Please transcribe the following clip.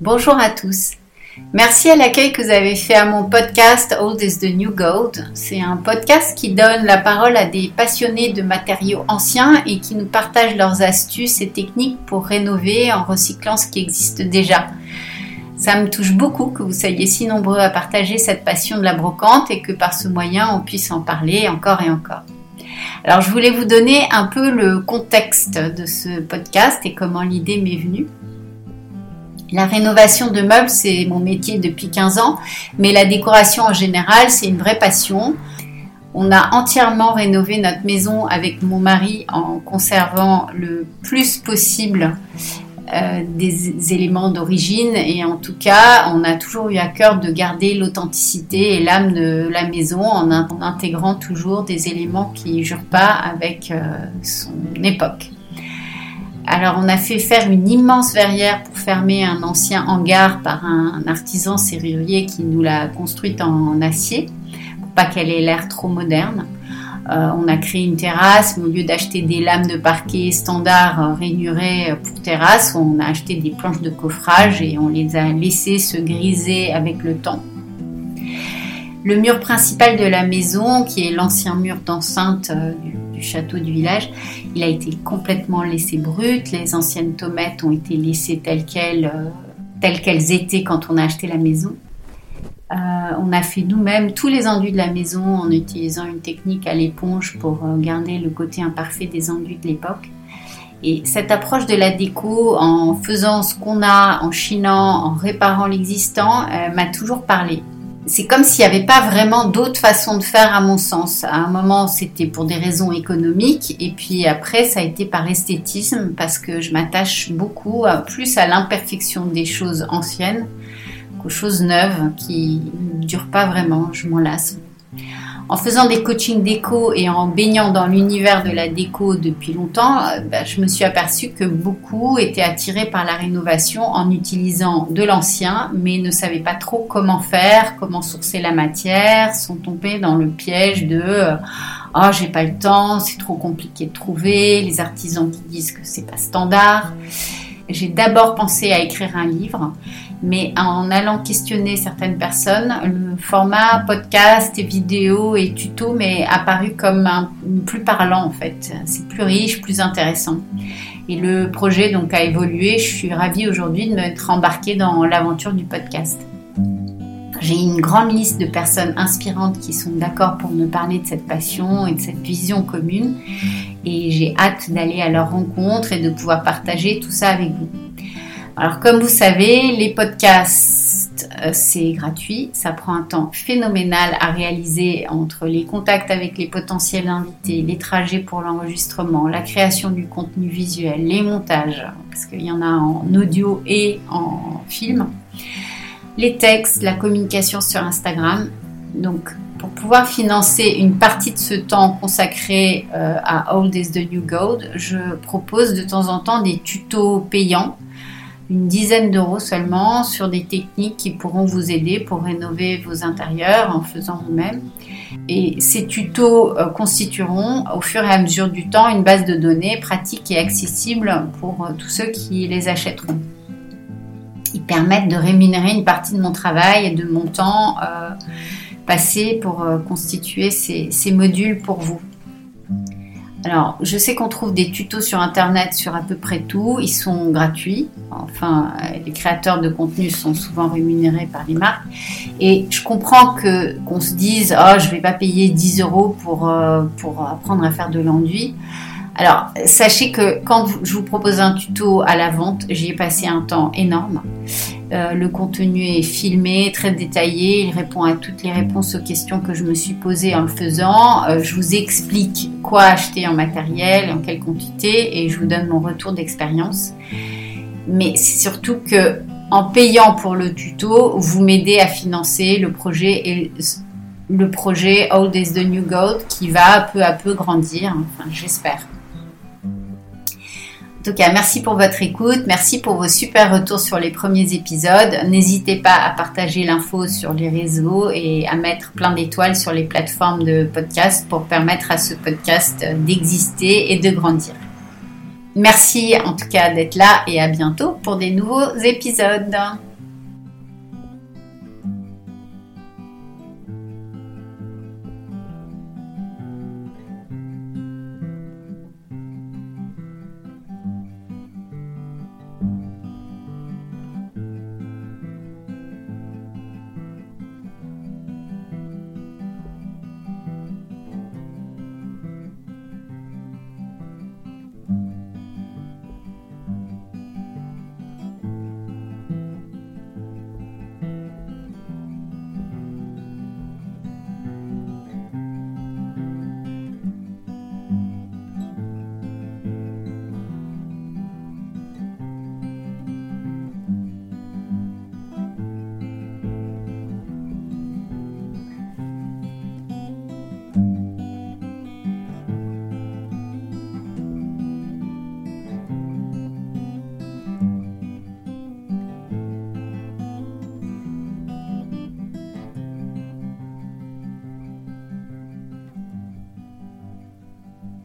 Bonjour à tous. Merci à l'accueil que vous avez fait à mon podcast Old is the New Gold. C'est un podcast qui donne la parole à des passionnés de matériaux anciens et qui nous partagent leurs astuces et techniques pour rénover en recyclant ce qui existe déjà. Ça me touche beaucoup que vous soyez si nombreux à partager cette passion de la brocante et que par ce moyen on puisse en parler encore et encore. Alors je voulais vous donner un peu le contexte de ce podcast et comment l'idée m'est venue. La rénovation de meubles, c'est mon métier depuis 15 ans, mais la décoration en général, c'est une vraie passion. On a entièrement rénové notre maison avec mon mari en conservant le plus possible euh, des éléments d'origine et en tout cas on a toujours eu à cœur de garder l'authenticité et l'âme de la maison en, intégrant toujours des éléments qui jurent pas avec euh, son époque. Alors on a fait faire une immense verrière fermer un ancien hangar par un, artisan serrurier qui nous l'a construite en acier pour pas qu'elle ait l'air trop moderne. Euh, on a créé une terrasse, mais au lieu d'acheter des lames de parquet standard euh, rainurées pour terrasse, on a acheté des planches de coffrage et on les a laissées se griser avec le temps. Le mur principal de la maison, qui est l'ancien mur d'enceinte euh, du château du village, il a été complètement laissé brut. Les anciennes tomates ont été laissées telles qu'elles, euh, telles qu'elles étaient quand on a acheté la maison. Euh, on a fait nous-mêmes tous les enduits de la maison en utilisant une technique à l'éponge pour garder le côté imparfait des enduits de l'époque. Et cette approche de la déco, en faisant ce qu'on a, en chinant, en réparant l'existant, m'a toujours parlé c'est comme s'il n'y avait pas vraiment d'autre façon de faire à mon sens. À un moment, c'était pour des raisons économiques et puis après, ça a été par esthétisme parce que je m'attache beaucoup plus à l'imperfection des choses anciennes qu'aux choses neuves qui ne durent pas vraiment. Je m'en lasse en faisant des coachings déco et en baignant dans l'univers de la déco depuis longtemps, euh, bah, je me suis aperçue que beaucoup étaient attirés par la rénovation en utilisant de l'ancien, mais ne savaient pas trop comment faire, comment sourcer la matière, sont tombés dans le piège de oh j'ai pas le temps, c'est trop compliqué de trouver, les artisans qui disent que c'est pas standard. J'ai d'abord pensé à écrire un livre mais en allant questionner certaines personnes, le format podcast et vidéo et tuto m'est apparu comme un, plus parlant en fait. C'est plus riche, plus intéressant. Et le projet donc a évolué. Je suis ravie aujourd'hui de m'être embarquée dans l'aventure du podcast. J'ai une grande liste de personnes inspirantes qui sont d'accord pour me parler de cette passion et de cette vision commune. Et j'ai hâte d'aller à leur rencontre et de pouvoir partager tout ça avec vous. Alors comme vous savez, les podcasts, euh, c'est gratuit, ça prend un temps phénoménal à réaliser entre les contacts avec les potentiels invités, les trajets pour l'enregistrement, la création du contenu visuel, les montages, parce qu'il y en a en audio et en film, les textes, la communication sur Instagram. Donc pour pouvoir financer une partie de ce temps consacré euh, à Old is the New Gold, je propose de temps en temps des tutos payants une dizaine d'euros seulement sur des techniques qui pourront vous aider pour rénover vos intérieurs en faisant vous-même. Et ces tutos euh, constitueront au fur et à mesure du temps une base de données pratique et accessible pour euh, tous ceux qui les achèteront. Ils permettent de rémunérer une partie de mon travail et de mon temps euh, passé pour constituer ces modules pour vous. Alors, je sais qu'on trouve des tutos sur Internet sur à peu près tout. Ils sont gratuits. Enfin, les créateurs de contenu sont souvent rémunérés par les marques. Et je comprends que qu'on se dise, oh, je vais pas payer 10 euros pour, euh, pour apprendre à faire de l'enduit. Alors, sachez que quand je vous propose un tuto à la vente, j'y ai passé un temps énorme. Euh, le contenu est filmé, très détaillé. Il répond à toutes les réponses aux questions que je me suis posées en le faisant. Euh, je vous explique quoi acheter en matériel, en quelle quantité, et je vous donne mon retour d'expérience. Mais c'est surtout que en payant pour le tuto, vous m'aidez à financer le projet et le projet Old is the New Gold qui va peu à peu grandir. Enfin, j'espère. En tout cas, merci pour votre écoute, merci pour vos super retours sur les premiers épisodes. N'hésitez pas à partager l'info sur les réseaux et à mettre plein d'étoiles sur les plateformes de podcast pour permettre à ce podcast d'exister et de grandir. Merci en tout cas d'être là et à bientôt pour des nouveaux épisodes.